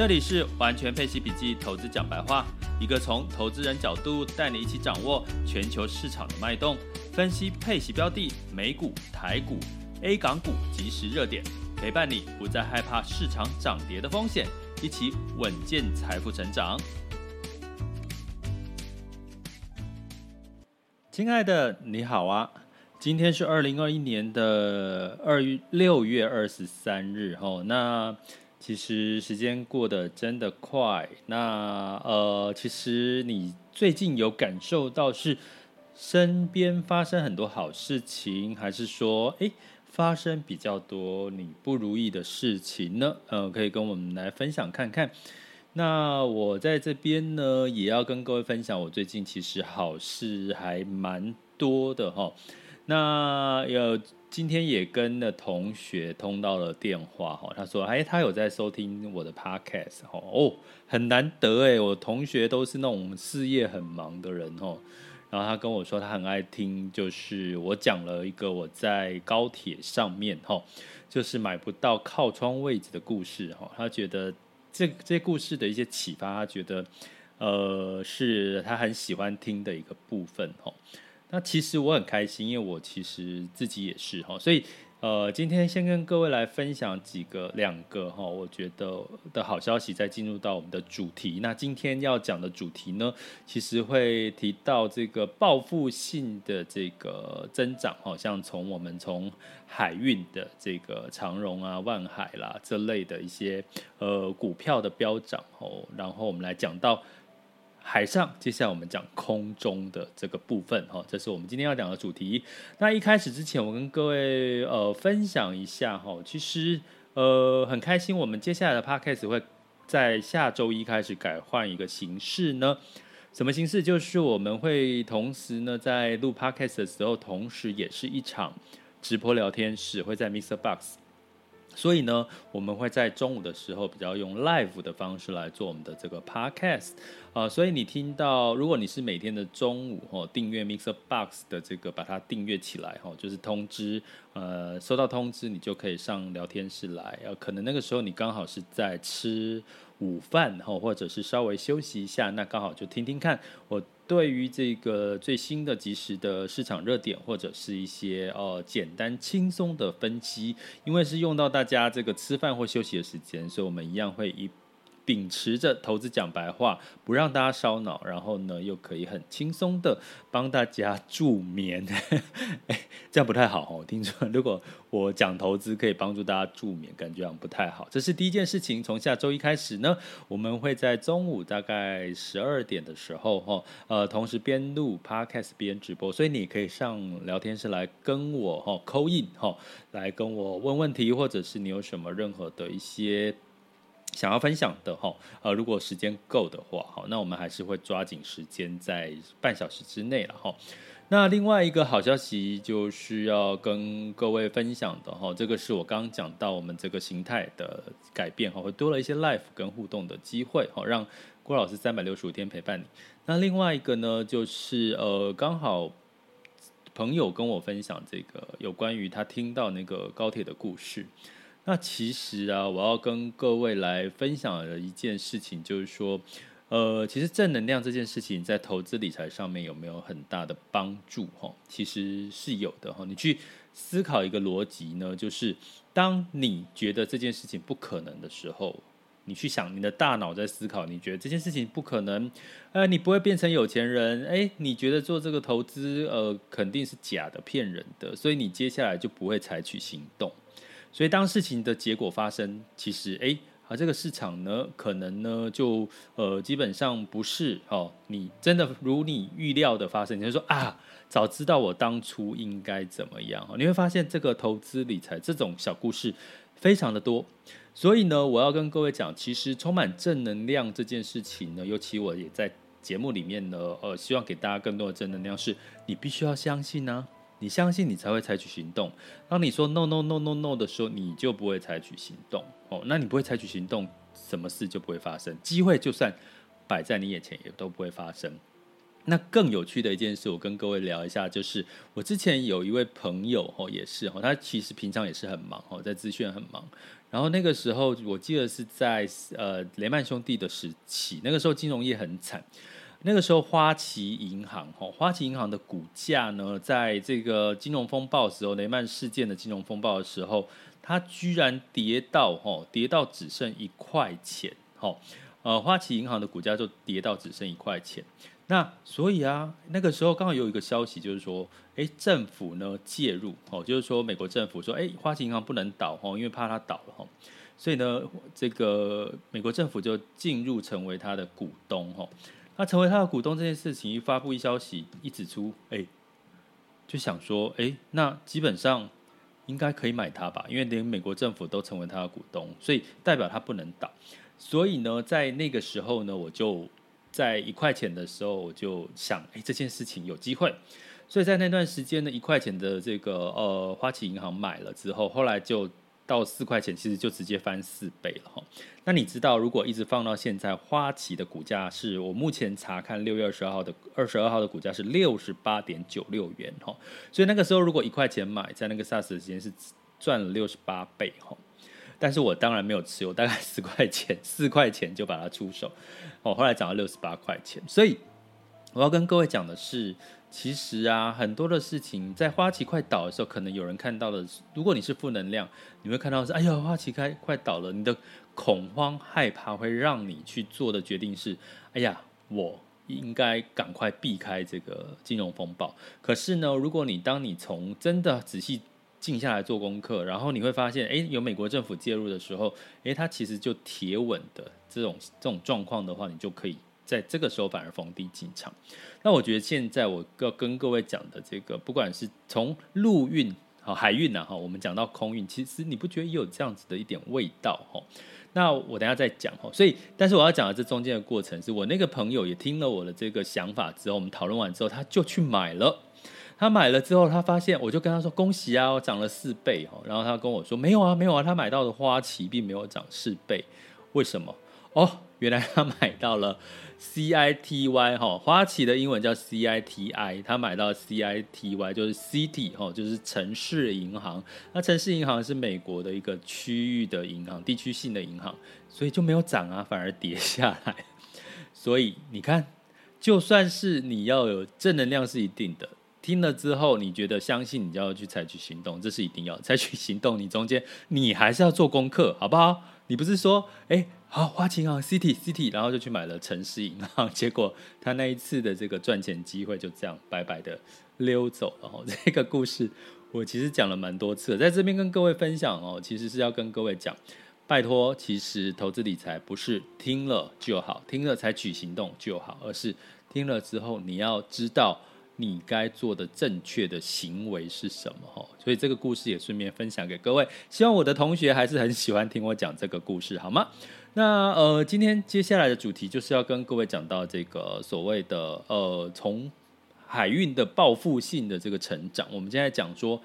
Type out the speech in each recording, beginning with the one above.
这里是完全配息笔记投资讲白话，一个从投资人角度带你一起掌握全球市场的脉动，分析配息标的、美股、台股、A 港股即时热点，陪伴你不再害怕市场涨跌的风险，一起稳健财富成长。亲爱的，你好啊！今天是二零二一年的二月六月二十三日，哦，那。其实时间过得真的快，那呃，其实你最近有感受到是身边发生很多好事情，还是说，诶，发生比较多你不如意的事情呢？呃，可以跟我们来分享看看。那我在这边呢，也要跟各位分享，我最近其实好事还蛮多的哈。那有。今天也跟的同学通到了电话哈，他说，哎，他有在收听我的 podcast 哦，很难得哎，我同学都是那种事业很忙的人哦，然后他跟我说，他很爱听，就是我讲了一个我在高铁上面哈，就是买不到靠窗位置的故事哈，他觉得这这故事的一些启发，他觉得呃是他很喜欢听的一个部分哈。那其实我很开心，因为我其实自己也是哈，所以呃，今天先跟各位来分享几个两个哈，我觉得的好消息，再进入到我们的主题。那今天要讲的主题呢，其实会提到这个报复性的这个增长，好像从我们从海运的这个长荣啊、万海啦这类的一些呃股票的飙涨哦，然后我们来讲到。海上，接下来我们讲空中的这个部分哈，这是我们今天要讲的主题。那一开始之前，我跟各位呃分享一下哈，其实呃很开心，我们接下来的 podcast 会在下周一开始改换一个形式呢。什么形式？就是我们会同时呢在录 podcast 的时候，同时也是一场直播聊天室，会在 Mr. Box。所以呢，我们会在中午的时候比较用 live 的方式来做我们的这个 podcast 啊、所以你听到，如果你是每天的中午哦，订阅 Mixer Box 的这个，把它订阅起来哦，就是通知，呃，收到通知你就可以上聊天室来，呃，可能那个时候你刚好是在吃午饭哈，或者是稍微休息一下，那刚好就听听看我。对于这个最新的、及时的市场热点，或者是一些呃简单轻松的分析，因为是用到大家这个吃饭或休息的时间，所以我们一样会一。秉持着投资讲白话，不让大家烧脑，然后呢，又可以很轻松的帮大家助眠。哎，这样不太好哦。听说如果我讲投资可以帮助大家助眠，感觉好像不太好。这是第一件事情。从下周一开始呢，我们会在中午大概十二点的时候，哈，呃，同时边录 podcast 边直播，所以你可以上聊天室来跟我哈 call in 哈，来跟我问问题，或者是你有什么任何的一些。想要分享的哈，呃，如果时间够的话，好，那我们还是会抓紧时间，在半小时之内了哈。那另外一个好消息就是要跟各位分享的哈，这个是我刚刚讲到我们这个形态的改变哈，会多了一些 life 跟互动的机会哈，让郭老师三百六十五天陪伴你。那另外一个呢，就是呃，刚好朋友跟我分享这个有关于他听到那个高铁的故事。那其实啊，我要跟各位来分享的一件事情，就是说，呃，其实正能量这件事情在投资理财上面有没有很大的帮助？哈，其实是有的哈。你去思考一个逻辑呢，就是当你觉得这件事情不可能的时候，你去想你的大脑在思考，你觉得这件事情不可能，呃，你不会变成有钱人，诶，你觉得做这个投资，呃，肯定是假的、骗人的，所以你接下来就不会采取行动。所以，当事情的结果发生，其实，哎，啊，这个市场呢，可能呢就呃基本上不是哦，你真的如你预料的发生，你就说啊，早知道我当初应该怎么样，你会发现这个投资理财这种小故事非常的多，所以呢，我要跟各位讲，其实充满正能量这件事情呢，尤其我也在节目里面呢，呃，希望给大家更多的正能量，是你必须要相信呢、你相信你才会采取行动。当你说 no no no no no 的时候，你就不会采取行动。哦，那你不会采取行动，什么事就不会发生。机会就算摆在你眼前，也都不会发生。那更有趣的一件事，我跟各位聊一下，就是我之前有一位朋友，哦，也是，哦，他其实平常也是很忙，哦，在资讯很忙。然后那个时候，我记得是在呃雷曼兄弟的时期，那个时候金融业很惨。那个时候，花旗银行，哈，花旗银行的股价呢，在这个金融风暴的时候，雷曼事件的金融风暴的时候，它居然跌到，哈，跌到只剩一块钱，哈，呃，花旗银行的股价就跌到只剩一块钱。那所以啊，那个时候刚好有一个消息，就是说，哎，政府呢介入，哦，就是说美国政府说，哎，花旗银行不能倒，哈，因为怕它倒了，哈，所以呢，这个美国政府就进入成为它的股东，哈。那成为他的股东这件事情一发布一消息一指出，哎，就想说，哎，那基本上应该可以买它吧，因为连美国政府都成为他的股东，所以代表他不能倒。所以呢，在那个时候呢，我就在一块钱的时候，我就想，哎，这件事情有机会。所以在那段时间呢，一块钱的这个呃花旗银行买了之后，后来就。到四块钱，其实就直接翻四倍了哈。那你知道，如果一直放到现在，花旗的股价是我目前查看六月二十二号的二十二号的股价是六十八点九六元哈。所以那个时候如果一块钱买，在那个 SARS 的时间是赚了六十八倍哈。但是我当然没有持有，大概四块钱，四块钱就把它出手哦。后来涨到六十八块钱，所以我要跟各位讲的是。其实啊，很多的事情在花旗快倒的时候，可能有人看到了。如果你是负能量，你会看到是：哎呀，花旗开快倒了。你的恐慌害怕会让你去做的决定是：哎呀，我应该赶快避开这个金融风暴。可是呢，如果你当你从真的仔细静下来做功课，然后你会发现，哎，有美国政府介入的时候，哎，它其实就铁稳的这种这种状况的话，你就可以。在这个时候反而逢低进场，那我觉得现在我要跟各位讲的这个，不管是从陆运、好海运呐，哈，我们讲到空运，其实你不觉得也有这样子的一点味道哈？那我等下再讲哈。所以，但是我要讲的这中间的过程，是我那个朋友也听了我的这个想法之后，我们讨论完之后，他就去买了。他买了之后，他发现，我就跟他说恭喜啊，我涨了四倍哈。然后他跟我说没有啊，没有啊，他买到的花旗并没有涨四倍，为什么？哦，原来他买到了。C I T Y 哈，花旗的英文叫 C I T I，他买到 C I T Y 就是 City 哈，就是城市银行。那城市银行是美国的一个区域的银行，地区性的银行，所以就没有涨啊，反而跌下来。所以你看，就算是你要有正能量是一定的，听了之后你觉得相信，你就要去采取行动，这是一定要采取行动。你中间你还是要做功课，好不好？你不是说哎。好，花旗银行 City City，然后就去买了城市银行，结果他那一次的这个赚钱机会就这样白白的溜走了。哦，这个故事我其实讲了蛮多次，在这边跟各位分享哦，其实是要跟各位讲，拜托，其实投资理财不是听了就好，听了采取行动就好，而是听了之后你要知道。你该做的正确的行为是什么？哈，所以这个故事也顺便分享给各位。希望我的同学还是很喜欢听我讲这个故事，好吗？那呃，今天接下来的主题就是要跟各位讲到这个所谓的呃，从海运的报复性的这个成长。我们现在讲说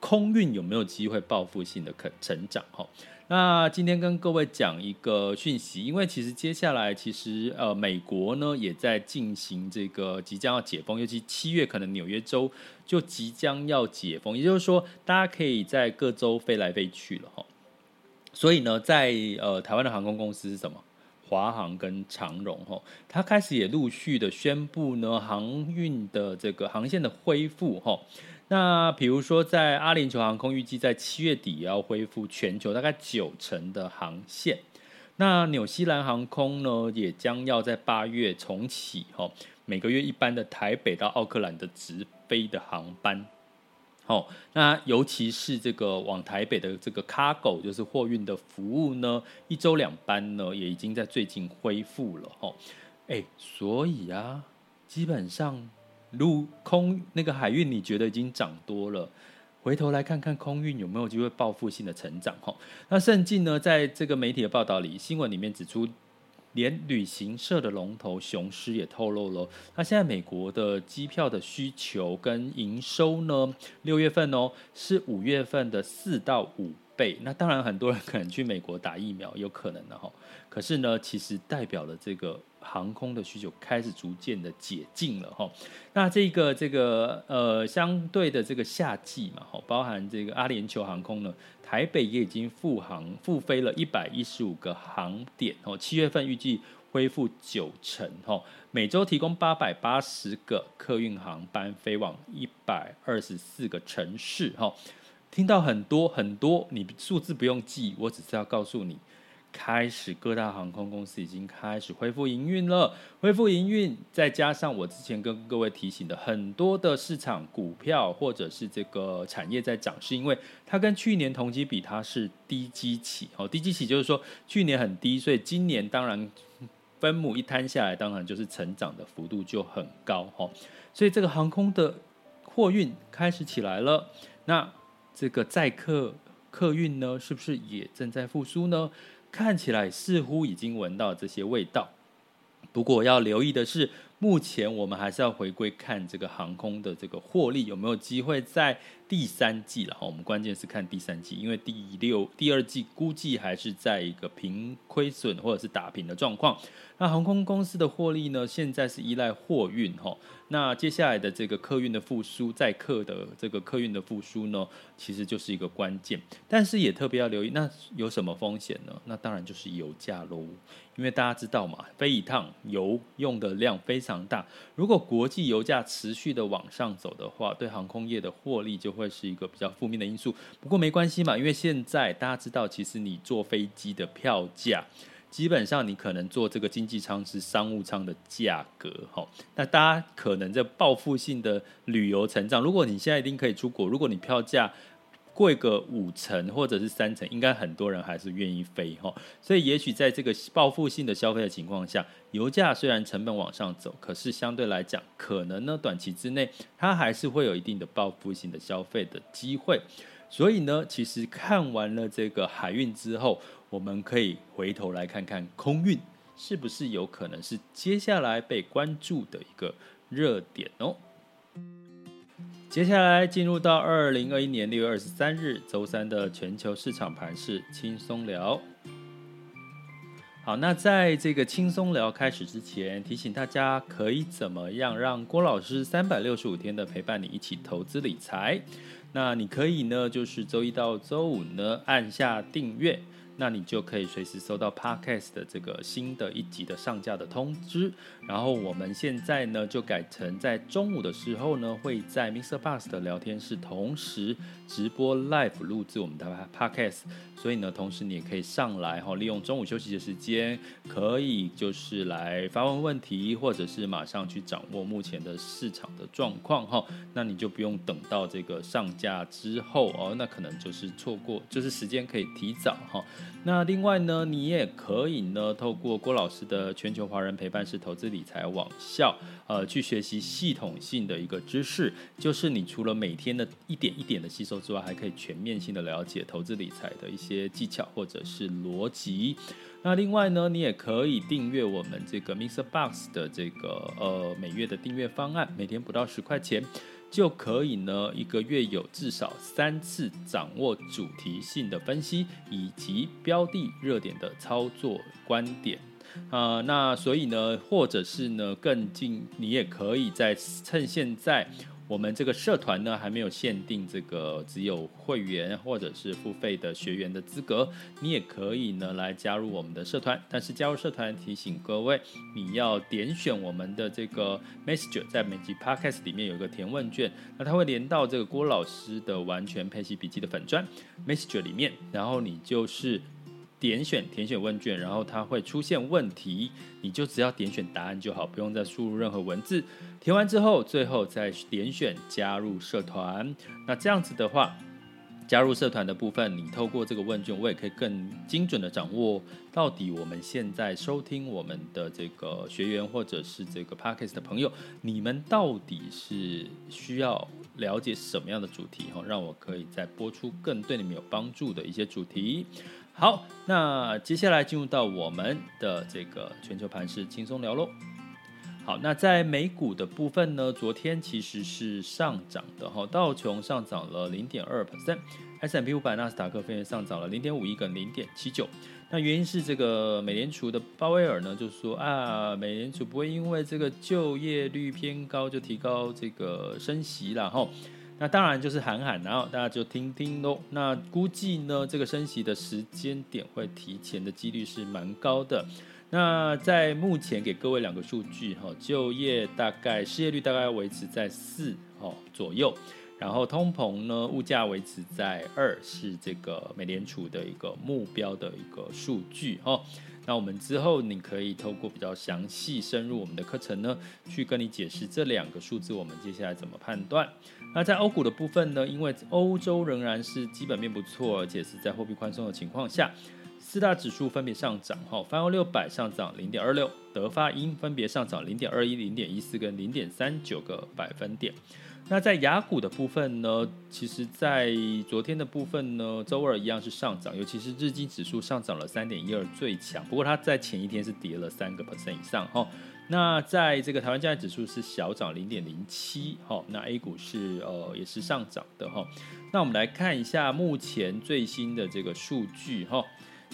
空运有没有机会报复性的可成长？哈。那今天跟各位讲一个讯息，因为其实接下来其实呃美国呢也在进行这个即将要解封，尤其七月可能纽约州就即将要解封，也就是说大家可以在各州飞来飞去了哈。所以呢，在呃台湾的航空公司是什么？华航跟长荣哈，它开始也陆续的宣布呢航运的这个航线的恢复哈。那比如说，在阿联酋航空预计在七月底要恢复全球大概九成的航线。那纽西兰航空呢，也将要在八月重启哈，每个月一班的台北到奥克兰的直飞的航班。哦，那尤其是这个往台北的这个 Cargo，就是货运的服务呢，一周两班呢，也已经在最近恢复了哦。哎，所以啊，基本上陆空那个海运，你觉得已经涨多了，回头来看看空运有没有机会报复性的成长？哈，那甚至呢，在这个媒体的报道里，新闻里面指出。连旅行社的龙头雄狮也透露了，那现在美国的机票的需求跟营收呢，六月份哦是五月份的四到五倍。那当然很多人可能去美国打疫苗，有可能的哈。可是呢，其实代表了这个航空的需求开始逐渐的解禁了哈。那这个这个呃相对的这个夏季嘛，哈，包含这个阿联酋航空呢。台北也已经复航复飞了一百一十五个航点哦，七月份预计恢复九成哦，每周提供八百八十个客运航班飞往一百二十四个城市哈，听到很多很多，你数字不用记，我只是要告诉你。开始，各大航空公司已经开始恢复营运了。恢复营运，再加上我之前跟各位提醒的，很多的市场股票或者是这个产业在涨，是因为它跟去年同期比，它是低基期。哦，低基期就是说去年很低，所以今年当然分母一摊下来，当然就是成长的幅度就很高。哈，所以这个航空的货运开始起来了。那这个载客客运呢，是不是也正在复苏呢？看起来似乎已经闻到这些味道，不过要留意的是，目前我们还是要回归看这个航空的这个获利有没有机会在第三季了哈。我们关键是看第三季，因为第六、第二季估计还是在一个平亏损或者是打平的状况。那航空公司的获利呢，现在是依赖货运哈。那接下来的这个客运的复苏，载客的这个客运的复苏呢，其实就是一个关键。但是也特别要留意，那有什么风险呢？那当然就是油价喽。因为大家知道嘛，飞一趟油用的量非常大。如果国际油价持续的往上走的话，对航空业的获利就会是一个比较负面的因素。不过没关系嘛，因为现在大家知道，其实你坐飞机的票价。基本上你可能坐这个经济舱是商务舱的价格，哈，那大家可能在报复性的旅游成长。如果你现在一定可以出国，如果你票价贵个五成或者是三成，应该很多人还是愿意飞，哈。所以也许在这个报复性的消费的情况下，油价虽然成本往上走，可是相对来讲，可能呢短期之内它还是会有一定的报复性的消费的机会。所以呢，其实看完了这个海运之后，我们可以回头来看看空运是不是有可能是接下来被关注的一个热点哦。接下来进入到二零二一年六月二十三日周三的全球市场盘势轻松聊。好，那在这个轻松聊开始之前，提醒大家可以怎么样让郭老师三百六十五天的陪伴你一起投资理财。那你可以呢，就是周一到周五呢，按下订阅。那你就可以随时收到 Podcast 的这个新的一集的上架的通知。然后我们现在呢，就改成在中午的时候呢，会在 Mr. Bus 的聊天室同时直播 Live 录制我们的 Podcast。所以呢，同时你也可以上来哈，利用中午休息的时间，可以就是来发问问题，或者是马上去掌握目前的市场的状况哈。那你就不用等到这个上架之后哦，那可能就是错过，就是时间可以提早哈。那另外呢，你也可以呢，透过郭老师的全球华人陪伴式投资理财网校，呃，去学习系统性的一个知识。就是你除了每天的一点一点的吸收之外，还可以全面性的了解投资理财的一些技巧或者是逻辑。那另外呢，你也可以订阅我们这个 Mr. Box 的这个呃每月的订阅方案，每天不到十块钱。就可以呢，一个月有至少三次掌握主题性的分析，以及标的热点的操作观点啊、呃。那所以呢，或者是呢，更近，你也可以在趁现在。我们这个社团呢，还没有限定这个只有会员或者是付费的学员的资格，你也可以呢来加入我们的社团。但是加入社团提醒各位，你要点选我们的这个 Messenger，在每集 Podcast 里面有一个填问卷，那它会连到这个郭老师的完全配息笔记的粉砖 Messenger 里面，然后你就是点选填写问卷，然后它会出现问题，你就只要点选答案就好，不用再输入任何文字。填完之后，最后再点选加入社团。那这样子的话，加入社团的部分，你透过这个问卷，我也可以更精准的掌握到底我们现在收听我们的这个学员或者是这个 Podcast 的朋友，你们到底是需要了解什么样的主题哈，让我可以再播出更对你们有帮助的一些主题。好，那接下来进入到我们的这个全球盘势轻松聊喽。好，那在美股的部分呢，昨天其实是上涨的哈，道琼上涨了零点二 percent，S&P 五百、纳斯达克分别上涨了零点五一跟零点七九。那原因是这个美联储的鲍威尔呢，就说啊，美联储不会因为这个就业率偏高就提高这个升息了哈。那当然就是喊喊，然后大家就听听喽。那估计呢，这个升息的时间点会提前的几率是蛮高的。那在目前给各位两个数据哈，就业大概失业率大概维持在四哦左右，然后通膨呢，物价维持在二，是这个美联储的一个目标的一个数据哦。那我们之后你可以透过比较详细深入我们的课程呢，去跟你解释这两个数字，我们接下来怎么判断。那在欧股的部分呢，因为欧洲仍然是基本面不错，而且是在货币宽松的情况下，四大指数分别上涨，哈，泛欧六百上涨零点二六，德法英分别上涨零点二一、零点一四跟零点三九个百分点。那在雅股的部分呢，其实，在昨天的部分呢，周二一样是上涨，尤其是日经指数上涨了三点一二，最强。不过它在前一天是跌了三个 percent 以上哈。那在这个台湾加权指数是小涨零点零七哈。那 A 股是呃也是上涨的哈。那我们来看一下目前最新的这个数据哈。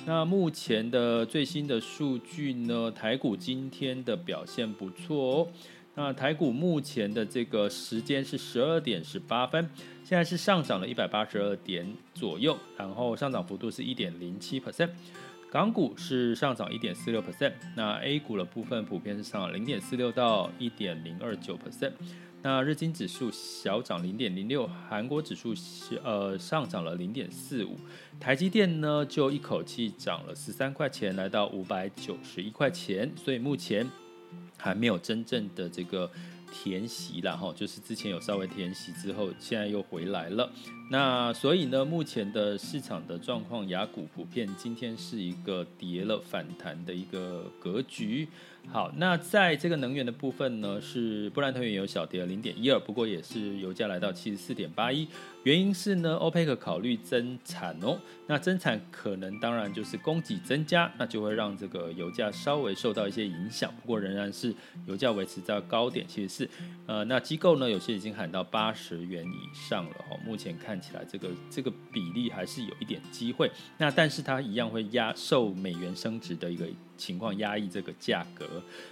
那目前的最新的数据呢，台股今天的表现不错哦。那台股目前的这个时间是十二点十八分，现在是上涨了一百八十二点左右，然后上涨幅度是一点零七 percent。港股是上涨一点四六 percent，那 A 股的部分普遍是上涨零点四六到一点零二九 percent。那日经指数小涨零点零六，韩国指数呃上涨了零点四五，台积电呢就一口气涨了十三块钱，来到五百九十一块钱，所以目前。还没有真正的这个填息了哈，就是之前有稍微填息之后，现在又回来了。那所以呢，目前的市场的状况，雅股普遍今天是一个跌了反弹的一个格局。好，那在这个能源的部分呢，是布兰特原油小跌了零点一二，不过也是油价来到七十四点八一。原因是呢，欧佩克考虑增产哦，那增产可能当然就是供给增加，那就会让这个油价稍微受到一些影响。不过仍然是油价维持在高点，七十四。呃，那机构呢，有些已经喊到八十元以上了哦。目前看起来这个这个比例还是有一点机会。那但是它一样会压受美元升值的一个。情况压抑这个价格，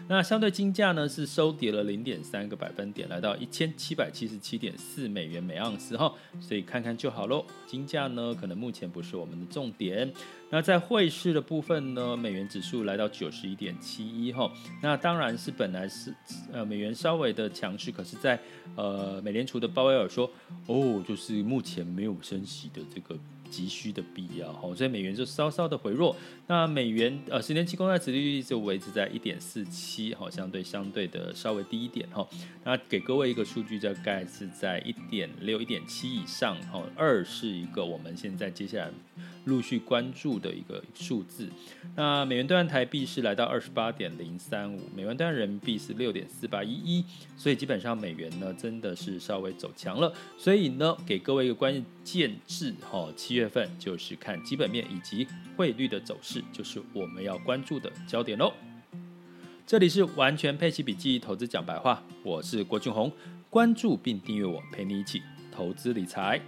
那相对金价呢是收跌了零点三个百分点，来到一千七百七十七点四美元每盎司哈，所以看看就好喽。金价呢可能目前不是我们的重点。那在汇市的部分呢，美元指数来到九十一点七一哈，那当然是本来是呃美元稍微的强势，可是在呃美联储的鲍威尔说哦，就是目前没有升息的这个。急需的必要哈，所以美元就稍稍的回弱。那美元呃十年期公债殖利率就维持在一点四七，好，相对相对的稍微低一点哈。那给各位一个数据，大概是在一点六、一点七以上哈。二是一个我们现在接下来陆续关注的一个数字。那美元兑换台币是来到二十八点零三五，美元兑换人民币是六点四八一一，所以基本上美元呢真的是稍微走强了。所以呢，给各位一个关键字哈，七月。月份就是看基本面以及汇率的走势，就是我们要关注的焦点喽。这里是完全配齐笔记投资讲白话，我是郭俊宏，关注并订阅我，陪你一起投资理财。